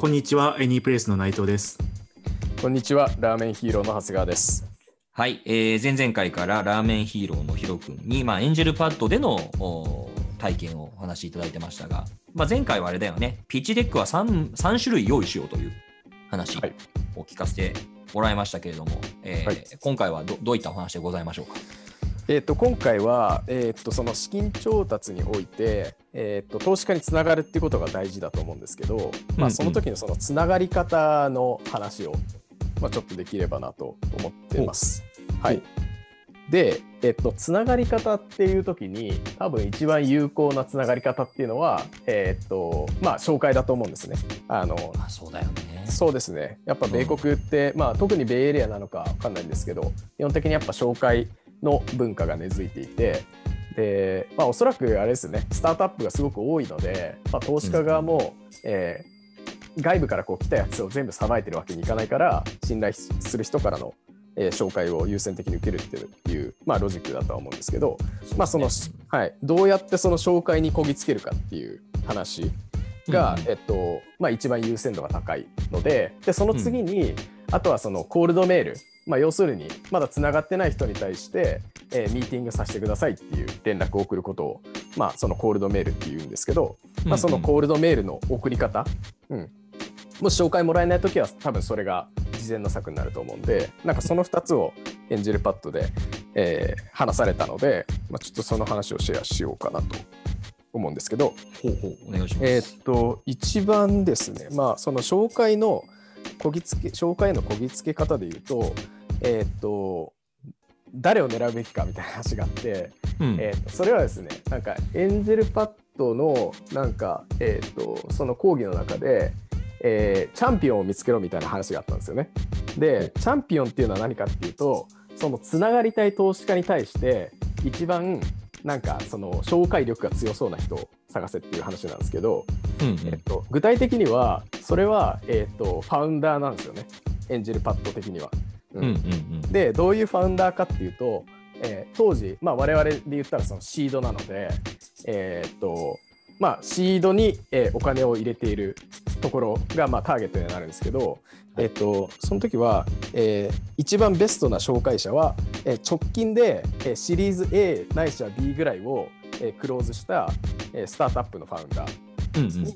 こんにちは、エニープレイスの内藤です。こんにちは、ラーメンヒーローの長谷川です。はい、えー、前々回からラーメンヒーローのヒロ君に、まあ、エンジェルパッドでの体験をお話しいただいてましたが、まあ、前回はあれだよね、 pitch deck は 3, 3種類用意しようという話を聞かせてもらいましたけれども、はい、えーはい、今回はどどういったお話でございましょうか？えーと、今回は、えーと、その資金調達において、えーと、投資家につながるっていうことが大事だと思うんですけど、うんうん、まあ、その時のそのつながり方の話を、まあ、ちょっとできればなと思ってます。はい、で、えっと、つながり方っていう時に多分一番有効なつながり方っていうのは、えー、っとまあ、紹介だと思うんですね。あのあそうだよね。そうですね。やっぱ米国って、うん、まあ、特にベイエリアなのか分かんないんですけど基本的にやっぱ紹介の文化が根付いていてで、まあ、おそらくあれですねスタートアップがすごく多いので、まあ、投資家側も、うん、えー、外部からこう来たやつを全部さばいてるわけにいかないから信頼する人からの、えー、紹介を優先的に受けるっていう、まあ、ロジックだとは思うんですけど、まあそのはい、どうやってその紹介にこぎつけるかっていう話が、うん、えっとまあ、一番優先度が高いのででその次に、うん、あとはそのコールドメールまあ、要するにまだつながってない人に対して、えー、ミーティングさせてくださいっていう連絡を送ることを、まあ、そのコールドメールっていうんですけど、まあ、そのコールドメールの送り方、うん、もし紹介もらえない時は多分それが事前の策になると思うんでなんかその2つをエンジェルパッドで、えー、話されたので、まあ、ちょっとその話をシェアしようかなと思うんですけどほうほうお願いします。えー、っと一番ですね。まあその紹介のこぎつけ紹介のこぎつけ方で言うとえっ、と誰を狙うべきかみたいな話があって、うん、えーと、それはですねなんかエンジェルパッドのなんか、えーと、その講義の中で、えー、チャンピオンを見つけろみたいな話があったんですよね。でチャンピオンっていうのは何かっていうとそのつながりたい投資家に対して一番なんかその紹介力が強そうな人を探せっていう話なんですけど、うんうん、えっと、具体的にはそれは、えっと、ファウンダーなんですよねエンジェルパッド的には。うん。うんうん、でどういうファウンダーかっていうと、えー、当時、まあ、我々で言ったらそのシードなので、えー、っとまあ、シードに、えー、お金を入れているところが、まあ、ターゲットになるんですけど、えっと、その時は、えー、一番ベストな紹介者は、えー、直近で、えー、シリーズ A ないしは B ぐらいを、えー、クローズした、えー、スタートアップのファウンダー。に、うんうんうん。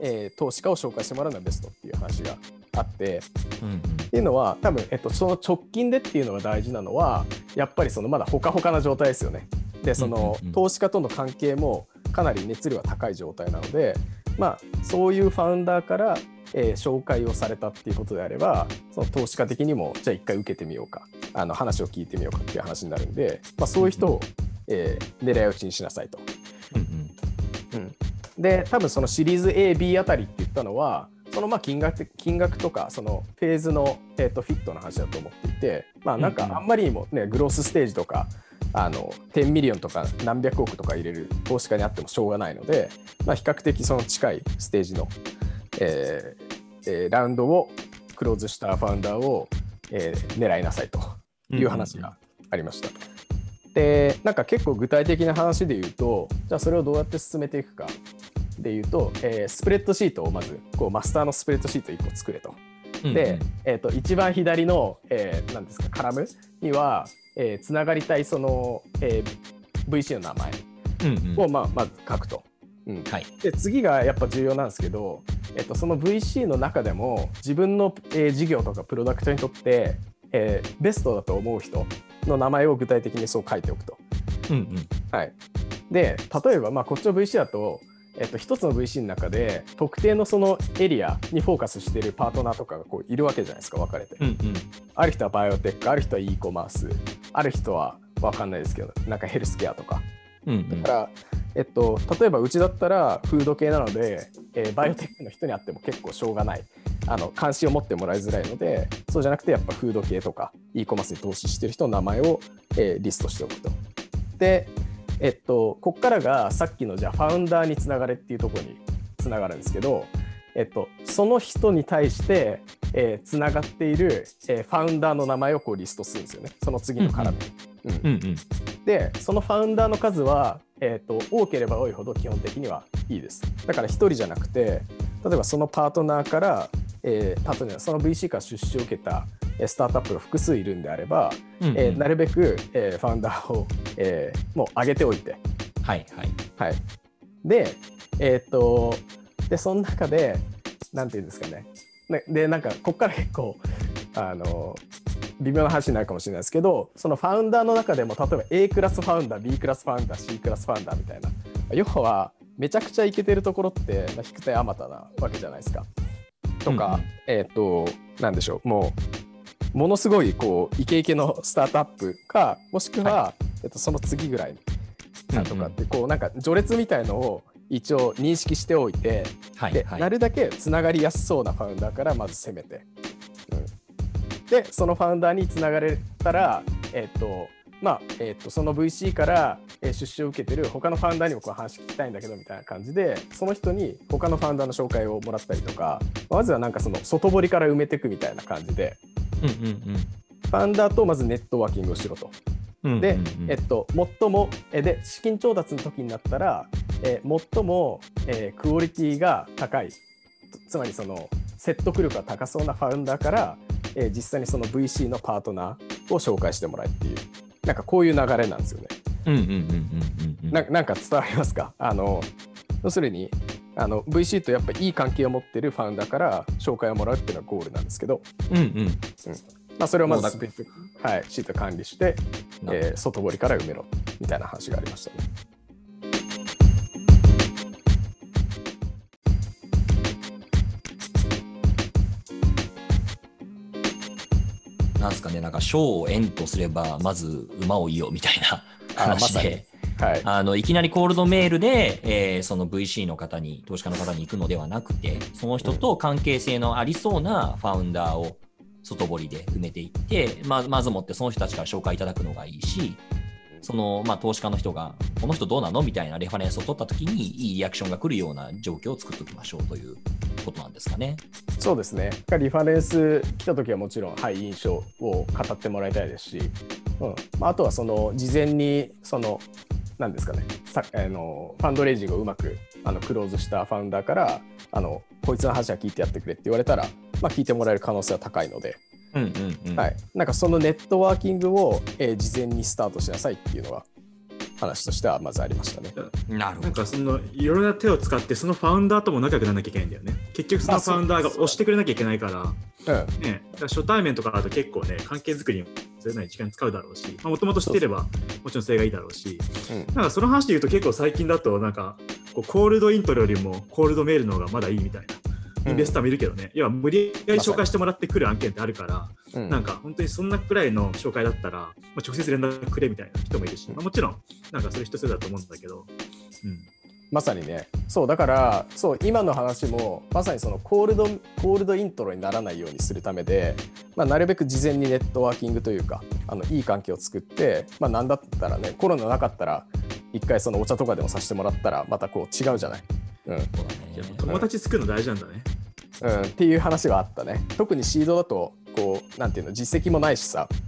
えー、投資家を紹介してもらうのがベストっていう話があって、うんうん、っていうのは多分、えっと、その直近でっていうのが大事なのはやっぱりそのまだほかほかな状態ですよね。でその、投資家との関係もかなり熱量が高い状態なので、まあ、そういうファウンダーから、えー、紹介をされたっていうことであればその投資家的にもじゃあ一回受けてみようか。あの話を聞いてみようかっていう話になるんで、まあ、そういう人を、えー、狙い撃ちにしなさいと。うん、うん、で多分そのシリーズ AB あたりって言ったのはそのまあ金額金額とかそのフェーズの、えーと、フィットの話だと思っていて、まあ、なんかあんまりにも、ね、 growth stage とかあの10ミリオンとか何百億とか入れる投資家にあってもしょうがないので、まあ、比較的その近いステージの、えーえー、ラウンドをクローズしたファウンダーを、えー、狙いなさいという話がありました。でなんか結構具体的な話で言うとじゃあそれをどうやって進めていくかで言うと、えー、スプレッドシートをまずこうマスターのスプレッドシート1個作れと。で、えーと、一番左の、えー、ですかカラムには、えー、つながりたいその、えー、VC の名前を、まあ、まず書くと。うんはい、で次がやっぱ重要なんですけど、えっと、その VC の中でも自分の、えー、事業とかプロダクトにとって、えー、ベストだと思う人の名前を具体的にそう書いておくと。うんうんはい、で例えば、まあ、こっちの VC だとえっと、一つの VC の中で特定のそのエリアにフォーカスしているパートナーとかがこういるわけじゃないですか分かれて、うんうん、ある人はバイオテックある人は e コマースある人は分かんないですけどなんかヘルスケアとか、うんうん、だから、えっと、例えばうちだったらフード系なのでえーバイオテックの人にあっても結構しょうがない。あの関心を持ってもらいづらいのでそうじゃなくてやっぱフード系とか e コマースに投資してる人の名前を、えーリストしておくと。で、えっと、ここからがさっきのじゃあファウンダーにつながれっていうところにつながるんですけど、えっと、その人に対して、えーつながっている、えーファウンダーの名前をこうリストするんですよねその次のカラムに。うんうんうん。でそのファウンダーの数は、えー、と多ければ多いほど基本的にはいいですだから1人じゃなくて例えばそのパートナーから、えーパートナーその VC から出資を受けたえースタートアップが複数いるんであれば、うんうん。えーなるべく、えーファウンダーを、えーもう上げておいて、はいはい。はい、でえっ、とでその中でなんていうんですかね。ねでなんかここから結構あの微妙な話になるかもしれないですけどそのファウンダーの中でも例えば A クラスファウンダー B クラスファウンダー C クラスファウンダーみたいな。要はめちゃくちゃイケてるところって、まあ、引く手あまたなわけじゃないですか。とか、うんうん。えっ、となんでしょう。もうものすごいこうイケイケのスタートアップかもしくは、えっと、その次ぐらいなんとかってこうなんか序列みたいのを一応認識しておいて、ではいはい。なるだけつながりやすそうなファウンダーからまず攻めて、うん、でそのファウンダーにつながれたらえっ、とまあえっとその VC からえー出資を受けてる他のファウンダーにもこう話聞きたいんだけどみたいな感じでその人に他のファウンダーの紹介をもらったりとかまずはなんかその外堀から埋めていくみたいな感じでうんうんファウンダーとまずネットワーキングをしろと。うん。うんでえっと、最も、えで、資金調達の時になったら、え最も、えークオリティが高い、つつまりその説得力が高そうなファウンダーから、えー実際にその VC のパートナーを紹介してもらえっていう、なんかこういう流れなんですよね。うんうんうんうんうんうん。ななんか伝わりますか？あの要するにあの VC とやっぱいい関係を持ってるファウンダーから紹介をもらうっていうのがゴールなんですけど、うんうん。まあ、それをまずはい、シート管理して、なえー外堀から埋めろみたいな話がありましたね。なんですかね、なんか賞を縁とすれば、まず馬をいよみたいな話で、はい、あのいきなりコールドメールで、えーその VC の方に、投資家の方に行くのではなくて、その人と関係性のありそうなファウンダーを外堀で埋めていって、まあ、まずもってその人たちから紹介いただくのがいいし、その、まあ、投資家の人が、この人どうなのみたいなレファレンスを取ったときに、いいリアクションが来るような状況を作っておきましょうということなんですかね。そうですね。リファレンス来た時はもちろん、はい、印象を語ってもらいたいですし、うんまあ、あとはその事前にそのなんですかねさあのファンドレイジングをうまくあのクローズしたファウンダーからあのこいつの話は聞いてやってくれって言われたら、まあ、聞いてもらえる可能性は高いので、うんうんうん。はい、なんかそのネットワーキングを、えー事前にスタートしなさいっていうのが話としてはまずありましたね。なるほど。なんかそのいろいろな手を使ってそのファウンダーとも仲良くならなきゃいけないんだよね。結局そのファウンダーが押してくれなきゃいけないから、うんね、だから初対面とかだと結構ね、関係作りにそれなりに時間使うだろうし、もともと知ってればもちろんそれがいいだろうし、うん。なんかその話で言うと結構最近だとなんかこうコールドイントロよりもコールドメールの方がまだいいみたいな。インベスターもいるけどね、要は無理やり紹介してもらってくる案件ってあるから、うん。なんか本当にそんなくらいの紹介だったら、まあ、直接連絡くれみたいな人もいるし、まあ、もちろん、なんかそれ人そだと思うんだけど、うん、まさにね。そうだからそう今の話もまさにそのコールドコールドイントロにならないようにするためで、まあ、なるべく事前にネットワーキングというかあのいい関係を作って、まあ、なんだったらねコロナなかったら一回そのお茶とかでもさせてもらったらまたこう違うじゃない、うん。いやね友達作るの大事なんだね。うん、っていう話はあったね。特にシードだとこうなんていうの実績もないしさ、うんうん、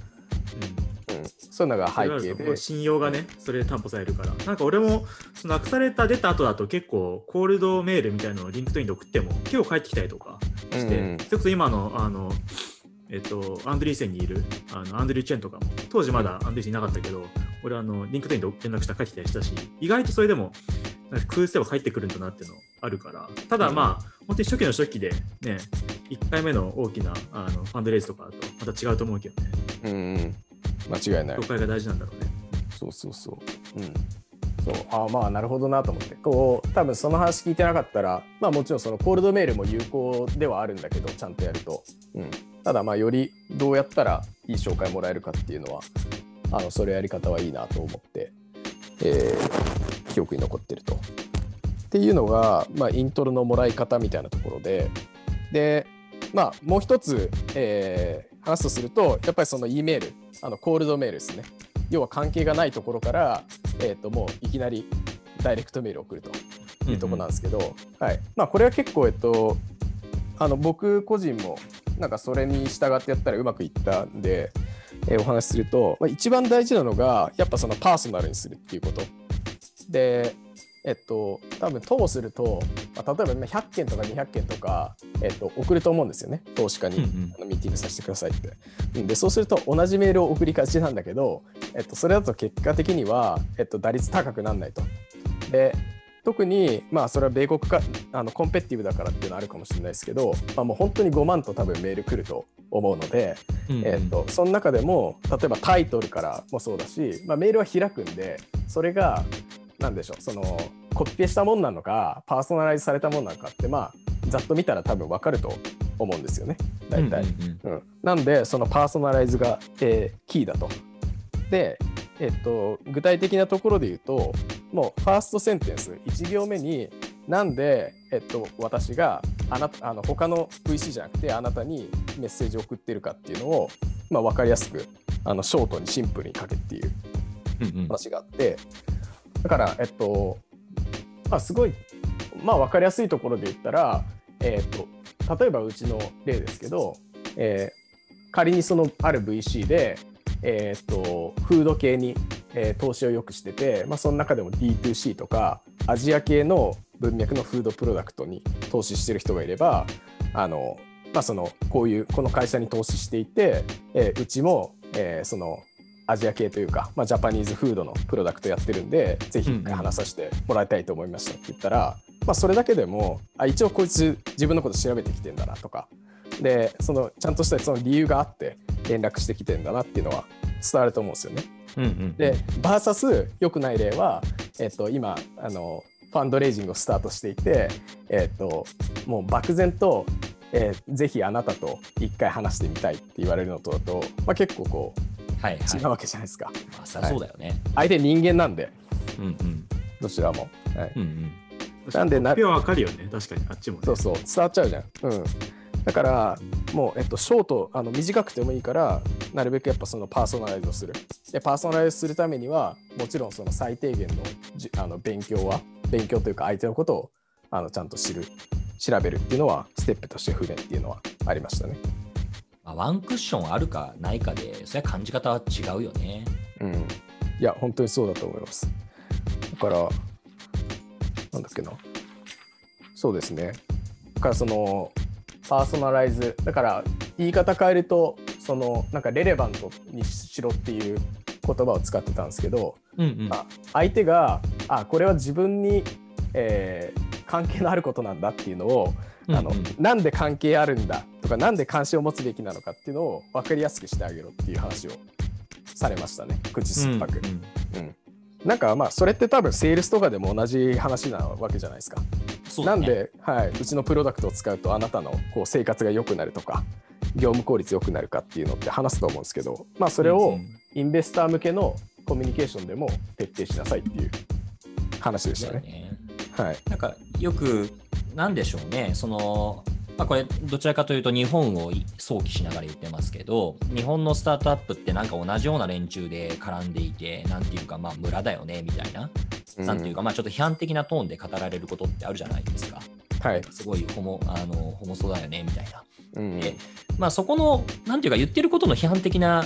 そういうのが背景で。信用がね、それで担保されるから。なんか俺も、そのアクセラレーター出た後だと結構、 cold mail みたいなのをリンクトインで送っても、結構返ってきたりとかして、うんそれこそ今の、あの、えっと、アンドリーセンにいるあのアンドリュー・チェンとかも、当時まだアンドリーセンいなかったけど、俺、あの、リンクトインで連絡したら返ってきたりしたし、意外とそれでも、なんか工夫すれば返ってくるんだなっていうのあるから、ただまあ、本当に初期の初期でね、1回目の大きなあの fundraise とかだとまた違うと思うけどね、うんうん、間違いない。紹介が大事なんだろうね。そうそうそう。うん。そう。あまあなるほどなと思って。こう多分その話聞いてなかったらまあもちろんその cold mail も有効ではあるんだけどちゃんとやると、うん、ただまあよりどうやったらいい紹介もらえるかっていうのはあのそれやり方はいいなと思って、えー記憶に残ってると。っていうのが、まあ、イントロのもらい方みたいなところで。でまあもう一つ、えー、話すとするとやっぱりその E メールあのコールドメールですね。要は関係がないところから、えー、ともういきなりダイレクトメールを送るというところなんですけど、うんうん、はい。まあ、これは結構、えっと、あの僕個人もなんかそれに従ってやったらうまくいったんで、えー、お話しすると、まあ、一番大事なのがやっぱそのパーソナルにするっていうこと。でえっと、多分投すると、まあ、例えば100件とか200件とか、えっと、送ると思うんですよね、投資家に、あのミーティングさせてくださいって。で、そうすると同じメールを送りがちなんだけど、えっと、それだと結果的には、えっと、打率高くならないと。で、特に、まあ、それは米国かあのコンペティブだからっていうのはあるかもしれないですけど、まあ、もう本当に5万と多分メール来ると思うので、うんうん、えーと、その中でも例えばタイトルからもそうだし、まあ、メールは開くんでそれが何でしょうそのコピペしたもんなのかパーソナライズされたもんなのかってまあざっと見たら多分分かると思うんですよね。大体。うん、うん、なんでそのパーソナライズが、えー、キーだと。で、えっと、具体的なところで言うともうファーストセンテンス1行目になんで、えっと、私があなたあの他の VC じゃなくてあなたにメッセージを送ってるかっていうのを、まあ、分かりやすくあのショートにシンプルに書けっていう話があって、だから、えっとまあ、すごい、まあ、分かりやすいところで言ったら、えっと例えばうちの例ですけど、えー、仮にそのある VC で、えーと、フード系に、えー、投資をよくしてて、まあ、その中でも D2C とかアジア系の文脈のフードプロダクトに投資してる人がいればあの、まあ、そのこういうこの会社に投資していて、えー、うちも、えー、そのアジア系というか、まあ、ジャパニーズフードのプロダクトやってるんでぜひ一回話させてもらいたいと思いましたって言ったら、うん、まあ、それだけでもあ一応こいつ自分のこと調べてきてんだなとか。でそのちゃんとしたその理由があって連絡してきてんだなっていうのは伝わると思うんですよね。うんうん、でバーサス良くない例は、えっと、今あのファンドレイジングをスタートしていて、えっと、もう漠然と、えー、ぜひあなたと一回話してみたいって言われるのとだと、まあ、結構こう、はいはい、違うわけじゃないですか。まあ、そうだよね、はい、相手人間なんで、うんうん、どちらも。はい。うんうん、なんでな。わかるよね、確かに、あっちも、ね、そうそう、伝わっちゃうじゃん。うん。だからもう、えっと、ショートあの短くてもいいからなるべくやっぱそのパーソナライズをする。でパーソナライズするためにはもちろんその最低限のじあの勉強は勉強というか相手のことをあのちゃんと知る。調べるっていうのはステップとして不便っていうのはありましたね。まあ、ワンクッションあるかないかでそれは感じ方は違うよね。うん。いや本当にそうだと思います。だからなんだっけなそうですね。だからそのパーソナライズだから言い方変えるとそのなんかレレバントにしろっていう言葉を使ってたんですけど、うんうん、まあ、相手があこれは自分に、えー、関係のあることなんだっていうのを、うんうん、あのなんで関係あるんだとかなんで関心を持つべきなのかっていうのを分かりやすくしてあげろっていう話をされましたね。口酸っぱく。うん、うん。うん。なんかまあそれって多分セールスとかでも同じ話なわけじゃないですか。ね、なんで、はい、うちのプロダクトを使うとあなたのこう生活が良くなるとか業務効率良くなるかっていうのって話すと思うんですけど、まあ、それをインベスター向けのコミュニケーションでも徹底しなさいっていう話でしたね。ねはい、なんかよくなんでしょうね。そのまあ、これどちらかというと日本を想起しながら言ってますけど日本のスタートアップってなんか同じような連中で絡んでいてなんていうかまあ村だよねみたいな、うん、なんていうかまあちょっと批判的なトーンで語られることってあるじゃないですか。はい、すごいホモあのホモソだよねみたいな。うん、でまあ、そこのなんていうか言ってることの批判的な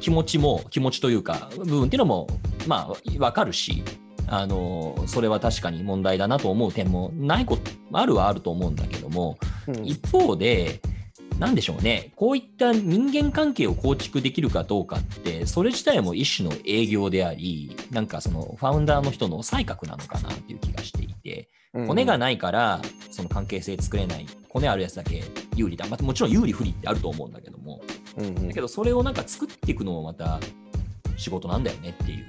気持ちも気持ちというか部分っていうのもまあ分かるしあのそれは確かに問題だなと思う点もないことあるはあると思うんだけども一方で、なんでしょうね、こういった人間関係を構築できるかどうかって、それ自体も一種の営業であり、なんかそのファウンダーの人の才覚なのかなっていう気がしていて、骨がないからその関係性作れない、骨あるやつだけ有利だ、まあ、もちろん有利不利ってあると思うんだけども、だけどそれをなんか作っていくのもまた仕事なんだよねっていう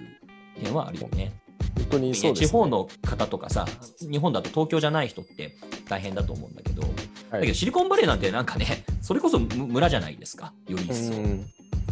点はあるよね。本当にそうです、ね、地方の方とかさ、日本だと東京じゃない人って大変だと思うんだけど、はい、だけどシリコンバレーなんてなんかね、それこそ村じゃないですか、より一層。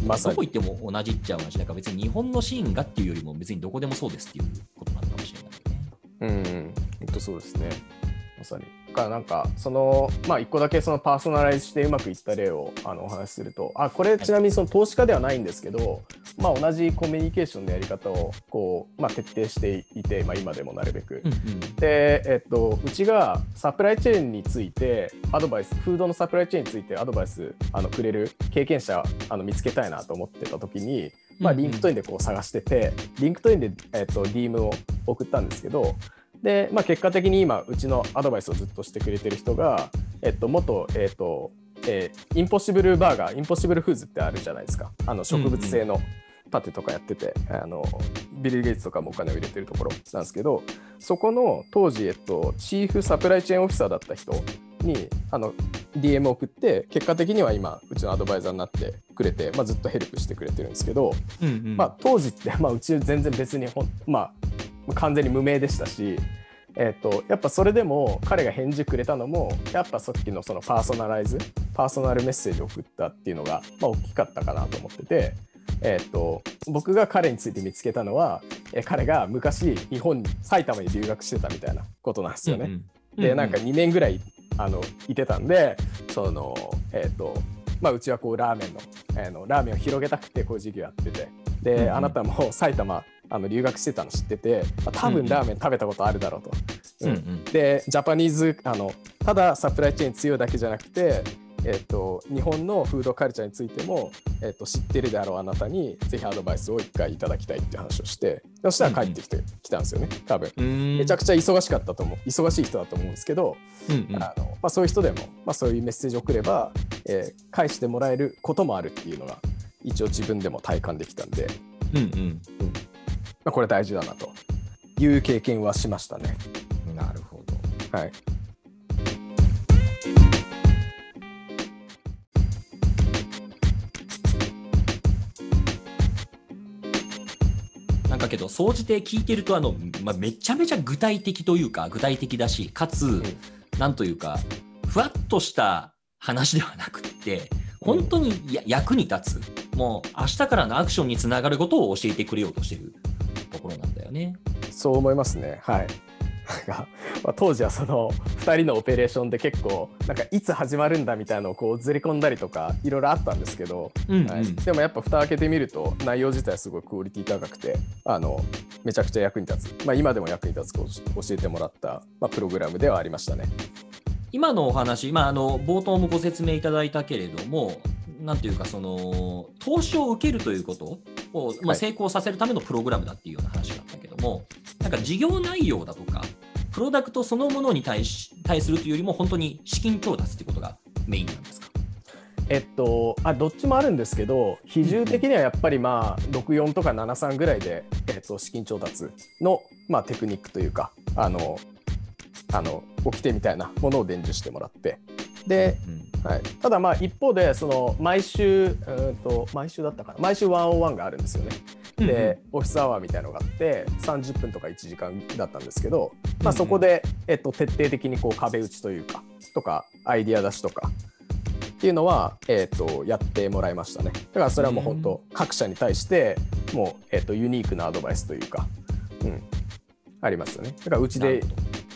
まあ、どこ行っても同じっちゃ同じだから別に日本のシーンがっていうよりも別にどこでもそうですっていうことなのかもしれないね。うん本当そうですね。まさに。からなんかそのまあ一個だけそのパーソナライズしてうまくいった例をあのお話しするとあこれちなみにその投資家ではないんですけど、まあ、同じコミュニケーションのやり方をこう、まあ、徹底していて、まあ、今でもなるべく。うんうん、で、えっと、うちがサプライチェーンについてアドバイスフードのサプライチェーンについてアドバイスあのくれる経験者あの見つけたいなと思ってた時に、まあ、リンクトインでこう探してて、リンクトインで、えっと、DM を送ったんですけどで、まあ、結果的に今うちのアドバイスをずっとしてくれてる人が、えっと、元、えっとえー、インポッシブルバーガーインポッシブルフーズってあるじゃないですか。あの植物性のパテとかやってて、うんうん、あのビル・ゲイツとかもお金を入れてるところなんですけどそこの当時、えっと、 Chief Supply Chain Officer だった人にあの DM を送って結果的には今うちのアドバイザーになってくれて、まあ、ずっとヘルプしてくれてるんですけど、うんうん、まあ、当時って、まあ、うち全然別にほん、まあ、完全に無名でしたし、えーと、やっぱそれでも彼が返事くれたのもやっぱさっきのそのパーソナライズパーソナルメッセージを送ったっていうのが、まあ、大きかったかなと思ってて、えーと、僕が彼について見つけたのは、えー、彼が昔日本に埼玉に留学してたみたいなことなんですよね。うんうん、でなんか2年ぐらいあのいてたんでその、えーとまあ、うちはこうラーメンの,、えー、のラーメンを広げたくてこういう授業やってて。で、うんうん、あなたも埼玉あの留学してたの知ってて多分ラーメン食べたことあるだろうと。うんうん、でジャパニーズあのただサプライチェーン強いだけじゃなくて、えっと、日本のフードカルチャーについても、えっと、知ってるであろうあなたにぜひアドバイスを一回いただきたいって話をしてそしたら帰ってきて、うんうん、来たんですよね多分。めちゃくちゃ忙しかったと思う。忙しい人だと思うんですけど、うんうん、あのまあ、そういう人でも、まあ、そういうメッセージを送れば、えー、返してもらえることもあるっていうのが一応自分でも体感できたんで、うんうん。うん。まあ、これ大事だなという経験はしましたね。なるほど。はい。なんかけど、総じて聞いてるとあの、まあ、めちゃめちゃ具体的というか、具体的だし、かつ、うん、なんというか、ふわっとした話ではなくて、本当にや、役に立つ、もう明日からのアクションにつながることを教えてくれようとしてるね。そう思いますね。はい。まあ、当時はその2人のオペレーションで結構なんかいつ始まるんだみたいなのをこうずり込んだりとかいろいろあったんですけど、うんうん、はい、でもやっぱ蓋開けてみると内容自体すごいクオリティ高くてあのめちゃくちゃ役に立つ、まあ、今でも役に立つ教えてもらった、まあ、プログラムではありましたね。今のお話、まあ、あの冒頭もご説明いただいたけれどもなんていうかその投資を受けるということを、まあ、成功させるためのプログラムだっていうような話だったも、はい、なんか事業内容だとかプロダクトそのものに対し対するというよりも本当に資金調達ってことがメインなんですか？えっと、あどっちもあるんですけど比重的にはやっぱりまあ64とか73ぐらいで、えっと、資金調達の、まあ、テクニックというかあのあの掟みたいなものを伝授してもらって。で、はい、ただまあ一方でその毎週うんと毎週だったかな？毎週101があるんですよね。で、オフィスアワーみたいのがあって30分とか1時間だったんですけど、まあ、そこで、えっと、徹底的にこう壁打ちというかとかアイディア出しとかっていうのは、えっと、やってもらいましたね。だからそれはもう本当各社に対してもう、えっと、ユニークなアドバイスというか、うん、ありますよね。だからうちで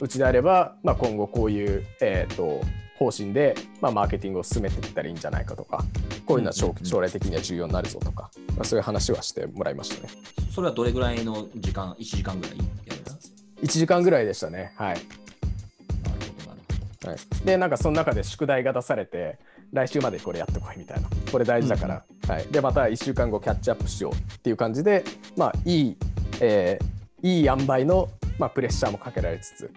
うちであれば、まあ、今後こういう、えーと、方針で、まあ、マーケティングを進めていったらいいんじゃないかとかこういうのは将,、将来的には重要になるぞとか、まあ、そういう話はしてもらいましたね。それはどれぐらいの時間 ?1 時間ぐらいやる1時間ぐらいでしたね。はい。なるほど、なるほど。はい、で、なんかその中で宿題が出されて、来週までこれやってこいみたいな、これ大事だから、うん、はい、で、また1週間後キャッチアップしようっていう感じで、まあ、いい、えー、いい塩梅の、まあ、プレッシャーもかけられつつ、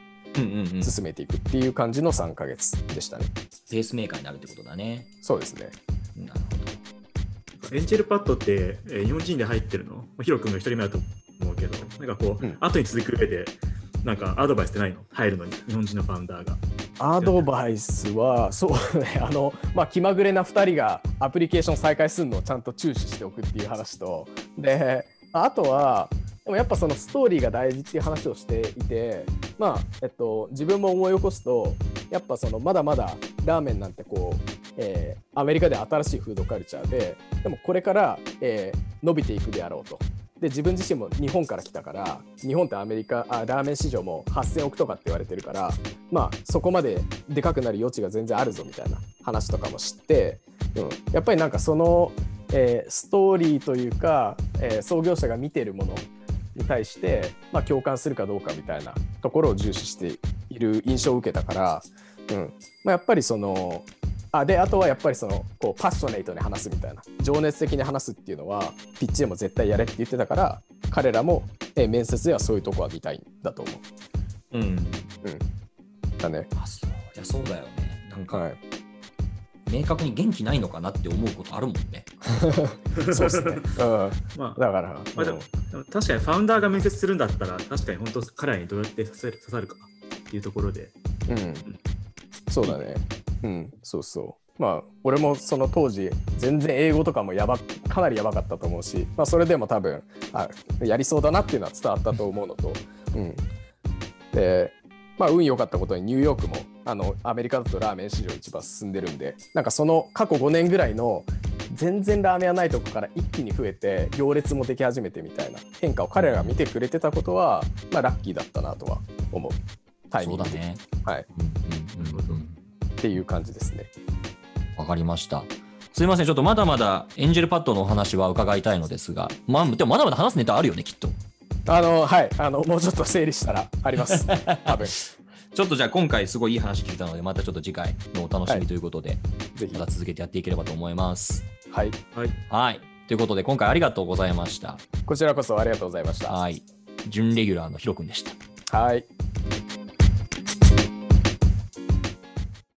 進めていくっていう感じの3か月でしたね。ペースメーカーになるってことだね。そうですね。なるほど。エンジェルパッドって、えー、日本人で入ってるの、ヒロ君が1人目だと思うけど、なんかこう、うん、後に続く上で、なんかアドバイスってないの？入るのに、日本人のファウンダーが。アドバイスは、そうね、あの、まあ、気まぐれな2人がアプリケーション再開するのをちゃんと注視しておくっていう話と、で、あとは、でもやっぱそのストーリーが大事っていう話をしていて、まあえっと、自分も思い起こすとやっぱそのまだまだラーメンなんてこう、えー、アメリカで新しいフードカルチャーででもこれから、えー、伸びていくであろうと。で自分自身も日本から来たから日本ってアメリカあラーメン市場も8000億とかって言われてるからまあそこまででかくなる余地が全然あるぞみたいな話とかも知って、うん、やっぱりなんかその、えー、ストーリーというか、えー、創業者が見てるものに対して、まあ、共感するかどうかみたいなところを重視している印象を受けたから、うんまあ、やっぱりそのあであとはやっぱりそのこうパッショネイトに話すみたいな情熱的に話すっていうのはピッチでも絶対やれって言ってたから彼らも、え面接ではそういうとこは見たいんだと思う。うん、うん、だね。あそういやそうだよね。なんか、はい、明確に元気ないのかなって思うことあるもんね。そうですね。うん、まあ、だから、まあ、でも確かにファウンダーが面接するんだったら確かに本当彼らにどうやって刺さる刺さるかっていうところで。うん、うん、そうだね。うん、そうそう。まあ、俺もその当時、全然英語とかもやば、かなりやばかったと思うし、まあ、それでも多分、あ、やりそうだなっていうのは伝わったと思うのと、うん。で、まあ、運良かったことにニューヨークも、あの、アメリカだとラーメン市場一番進んでるんで、なんかその過去5年ぐらいの、全然ラーメン屋ないとこから一気に増えて行列もでき始めてみたいな変化を彼らが見てくれてたことは、まあ、ラッキーだったなとは思うタイミングで、ね、はい、うんうんうん、っていう感じですね。わかりました。すいません、ちょっとまだまだエンジェルパッドのお話は伺いたいのですが、まあ、でもまだまだ話すネタあるよね、きっと。あの、はい、あの、もうちょっと整理したらあります。多分。ちょっとじゃあ今回すごいいい話聞いたので、またちょっと次回のお楽しみということで、はい、ぜひまた続けてやっていければと思います。はい。はい。はい。ということで、今回ありがとうございました。こちらこそありがとうございました。はい。準レギュラーのヒロ君でした。はい。